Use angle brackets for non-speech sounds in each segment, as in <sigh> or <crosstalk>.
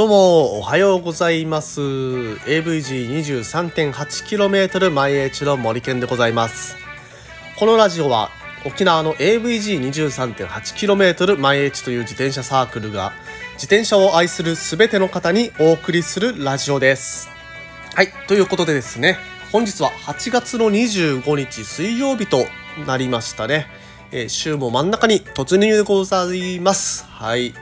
どうもおはようございます。AVG23.8km 前へ一度森健でございます。このラジオは沖縄の AVG23.8km 前へ地という自転車サークルが自転車を愛するすべての方にお送りするラジオです。はいということでですね本日は8月の25日水曜日となりましたね、えー、週も真ん中に突入でございます。はい。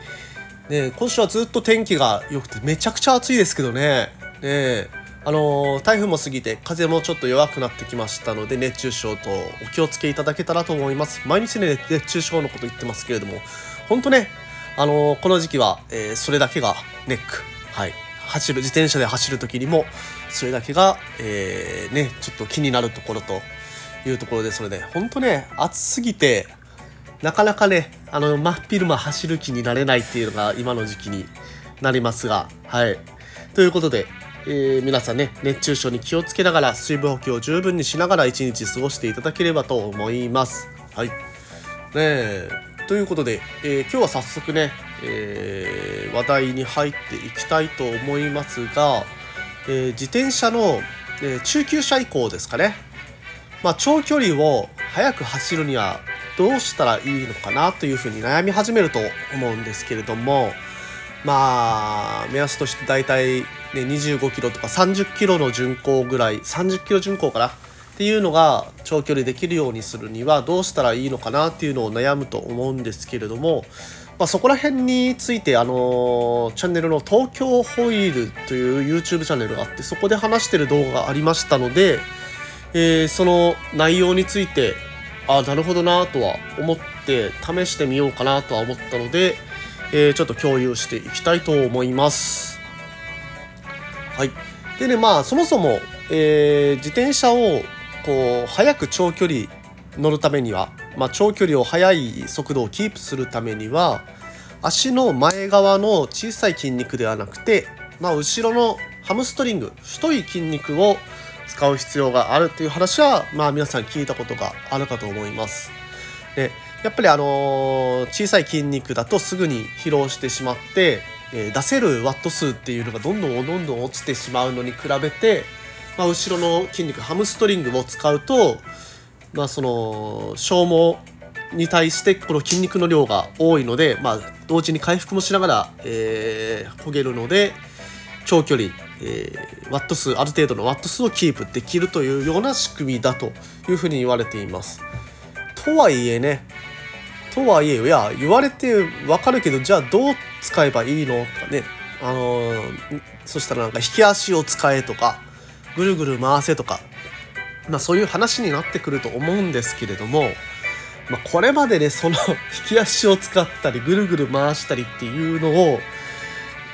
ね、今週はずっと天気が良くてめちゃくちゃ暑いですけどね。ねあのー、台風も過ぎて風もちょっと弱くなってきましたので熱中症とお気をつけいただけたらと思います。毎日ね、熱中症のこと言ってますけれども、本当ね、あのー、この時期は、えー、それだけがネック。はい。走る、自転車で走る時にも、それだけが、えー、ね、ちょっと気になるところというところですので、本当ね、暑すぎて、なかなかね、あの、真っ昼間走る気になれないっていうのが今の時期になりますが、はい。ということで、えー、皆さんね、熱中症に気をつけながら、水分補給を十分にしながら一日過ごしていただければと思います。はい。ねえ、ということで、えー、今日は早速ね、えー、話題に入っていきたいと思いますが、え自転車の、え中級者以降ですかね。まあ、長距離を速く走るにはどうしたらいいのかなというふうに悩み始めると思うんですけれどもまあ目安として大体、ね、25キロとか30キロの巡航ぐらい30キロ巡航かなっていうのが長距離できるようにするにはどうしたらいいのかなっていうのを悩むと思うんですけれども、まあ、そこら辺についてあのチャンネルの東京ホイールという YouTube チャンネルがあってそこで話してる動画がありましたので、えー、その内容についてあなるほどなとは思って試してみようかなとは思ったので、えー、ちょっと共有していきたいと思います。はい。でね、まあ、そもそも、えー、自転車を、こう、早く長距離乗るためには、まあ、長距離を速い速度をキープするためには、足の前側の小さい筋肉ではなくて、まあ、後ろのハムストリング、太い筋肉を使う必要があるという話は、まあ皆さん聞いたことがあるかと思います。で、やっぱりあの小さい筋肉だとすぐに疲労してしまって、え、出せるワット数っていうのがどんどんどんどん落ちてしまうのに比べて、まあ、後ろの筋肉ハムストリングを使うと、まあ、その消耗に対してこの筋肉の量が多いので、まあ、同時に回復もしながら、えー、焦げるので長距離えー、ワット数ある程度のワット数をキープできるというような仕組みだというふうに言われています。とはいえねとはいえいや言われてわかるけどじゃあどう使えばいいのとかねあのー、そしたらなんか引き足を使えとかぐるぐる回せとか、まあ、そういう話になってくると思うんですけれども、まあ、これまでねその <laughs> 引き足を使ったりぐるぐる回したりっていうのを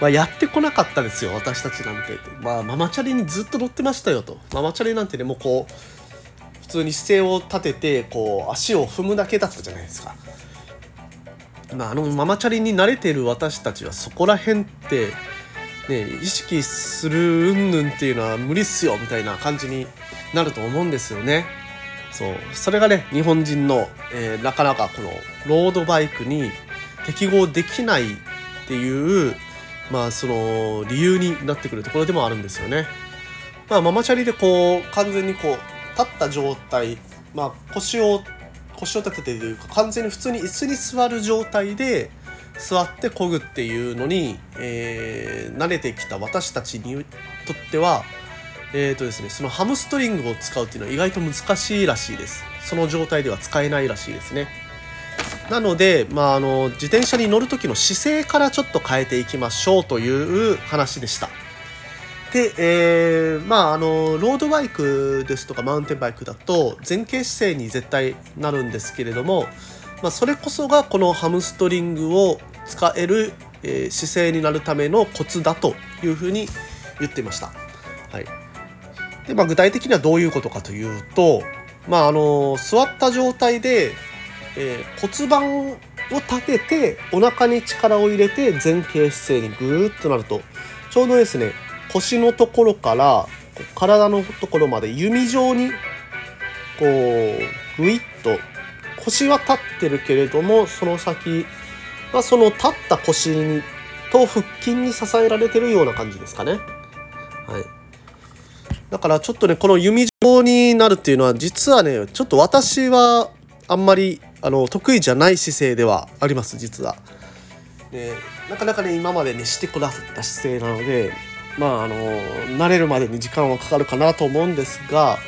まあ、やってこなかったですよ私たちなんてまあママチャリにずっと乗ってましたよとママチャリなんてねもうこう普通に姿勢を立ててこう足を踏むだけだったじゃないですか。まあ、あのママチャリに慣れてる私たちはそこら辺ってね意識する云々っていうのは無理っすよみたいな感じになると思うんですよね。そうそれがね日本人の、えー、なかなかこのロードバイクに適合できないっていうまあその理由になってくるところでもあるんですよね。まあママチャリでこう完全にこう立った状態、まあ腰を腰を立ててというか完全に普通に椅子に座る状態で座って漕ぐっていうのに、えー、慣れてきた私たちにとってはえーとですね、そのハムストリングを使うっていうのは意外と難しいらしいです。その状態では使えないらしいですね。なので、まあ、あの自転車に乗る時の姿勢からちょっと変えていきましょうという話でした。で、えー、まああのロードバイクですとかマウンテンバイクだと前傾姿勢に絶対なるんですけれども、まあ、それこそがこのハムストリングを使える、えー、姿勢になるためのコツだというふうに言っていました。はいでまあ、具体的にはどういうことかというと、まあ、あの座った状態でえー、骨盤を立ててお腹に力を入れて前傾姿勢にぐーっとなるとちょうどですね腰のところから体のところまで弓状にこうぐいっと腰は立ってるけれどもその先はその立った腰にと腹筋に支えられてるような感じですかね。はい。だからちょっとね、この弓状になるっていうのは、実はね、ちょっと私はあんまりあの得意じゃない姿勢ではあります、実は。でなかなかね、今までね、してこなかった姿勢なので、まあ、あの、慣れるまでに時間はかかるかなと思うんですが、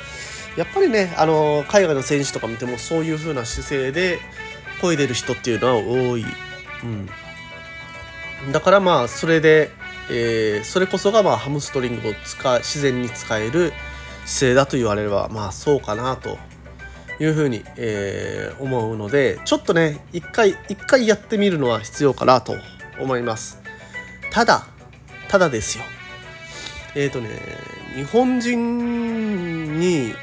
やっぱりね、あの、海外の選手とか見てもそういう風な姿勢で漕いでる人っていうのは多い。うん。だからまあ、それで、えー、それこそがまあハムストリングを使自然に使える姿勢だと言われればまあそうかなというふうに、えー、思うのでちょっとね一回一回やってみるのは必要かなと思いますただただですよえっ、ー、とね日本人に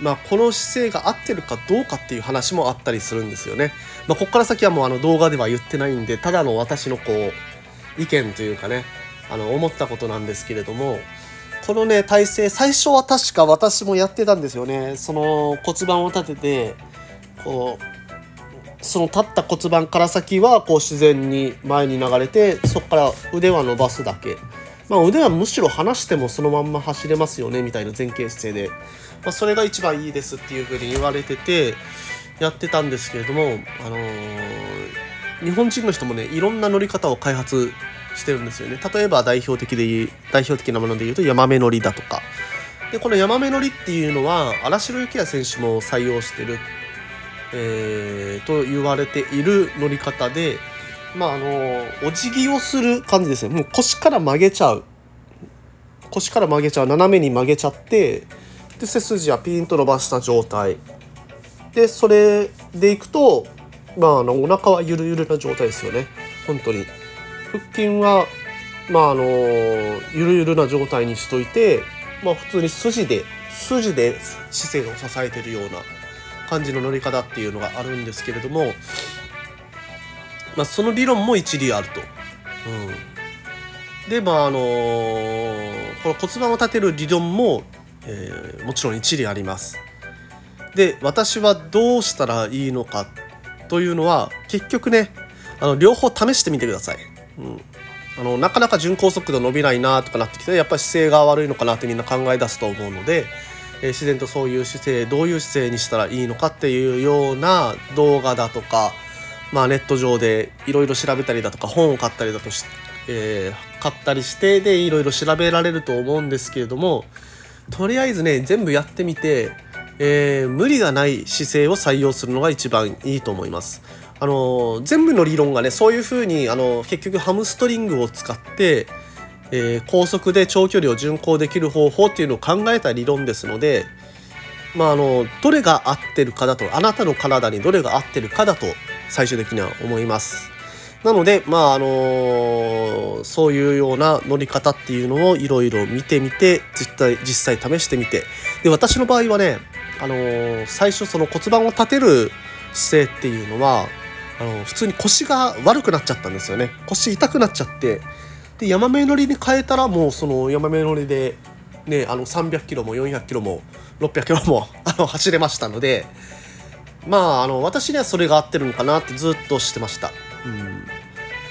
まあ、この姿勢が合ってるかどうかっていう話もあったりするんですよね。まあ、ここから先はもうあの動画では言ってないんでただの私のこう意見というかねあの思ったことなんですけれどもこのね体勢最初は確か私もやってたんですよね。その骨盤を立ててこうその立った骨盤から先はこう自然に前に流れてそこから腕は伸ばすだけ。まあ、腕はむしろ離してもそのまんま走れますよねみたいな前傾姿勢で、まあ、それが一番いいですっていうふうに言われててやってたんですけれども、あのー日本人の人もねいろんな乗り方を開発してるんですよね。例えば代表的で代表的なもので言うとヤマメ乗りだとか。でこのヤマメ乗りっていうのは荒城幸也選手も採用してる、えー、と言われている乗り方でまああのお辞儀をする感じですね。もう腰から曲げちゃう。腰から曲げちゃう。斜めに曲げちゃってで背筋はピンと伸ばした状態。でそれでいくとまあ、あのお腹はゆるゆるな状態ですよね。本当に。腹筋はまああのゆるゆるな状態にしといて、まあ、普通に筋で筋で姿勢を支えてるような感じの乗り方っていうのがあるんですけれども、まあ、その理論も一理あると。うん、でまああのこの骨盤を立てる理論も、えー、もちろん一理あります。で私はどうしたらいいのかというのは結局ねあの両方試してみてください。うんあのなかなか巡航速度伸びないなとかなってきてやっぱり姿勢が悪いのかなってみんな考え出すと思うので、えー、自然とそういう姿勢どういう姿勢にしたらいいのかっていうような動画だとか、まあ、ネット上でいろいろ調べたりだとか本を買ったりだとし、えー、買ったりしてでいろいろ調べられると思うんですけれどもとりあえずね全部やってみてえー、無理がない姿勢を採用するのが一番いいと思います。あの全部の理論がねそういうふうにあの結局ハムストリングを使って、えー、高速で長距離を巡航できる方法っていうのを考えた理論ですので、まあ、あのどれが合ってるかだとあなたの体にどれが合ってるかだと最終的には思います。なので、まああのー、そういうような乗り方っていうのをいろいろ見てみて実際実際試してみてで私の場合はねあのー、最初その骨盤を立てる姿勢っていうのはあの普通に腰が悪くなっちゃったんですよね。腰痛くなっちゃって。でヤマメ乗りに変えたらもうそのヤマメ乗りでねあの300キロも400キロも600キロも <laughs> あの走れましたので。まああの私にはそれが合ってるのかなってずっとしてました、うん、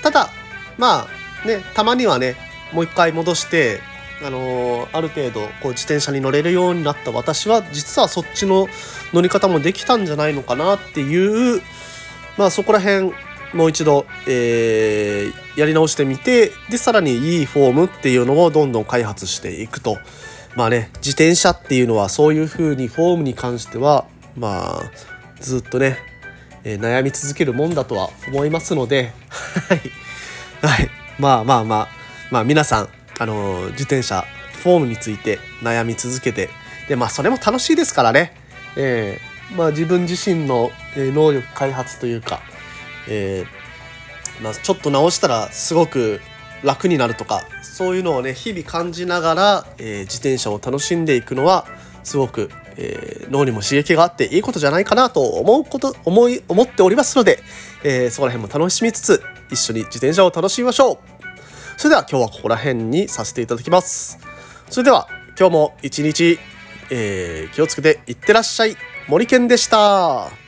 ただまあねたまにはねもう一回戻してあのー、ある程度こう自転車に乗れるようになった私は実はそっちの乗り方もできたんじゃないのかなっていうまあそこら辺もう一度、えー、やり直してみてでさらにいいフォームっていうのをどんどん開発していくと。まあね自転車っていうのはそういう風にフォームに関してはまあずっとね、えー、悩み続けるもんだとは思いますので。<laughs> はい、まあまあまあまあ皆さんあの自転車フォームについて悩み続けて。でまあそれも楽しいですからね、えー、まあ、自分自身の能力開発というか、えー、まあ、ちょっと直したらすごく楽になるとかそういうのをね日々感じながら、えー、自転車を楽しんでいくのはすごく、えー、脳にも刺激があっていいことじゃないかなと思うこと思い思っておりますので、えー、そこら辺も楽しみつつ一緒に自転車を楽しみましょうそれでは今日はここら辺にさせていただきます。それでは今日も一日、えー、気をつけていってらっしゃい。森健でした。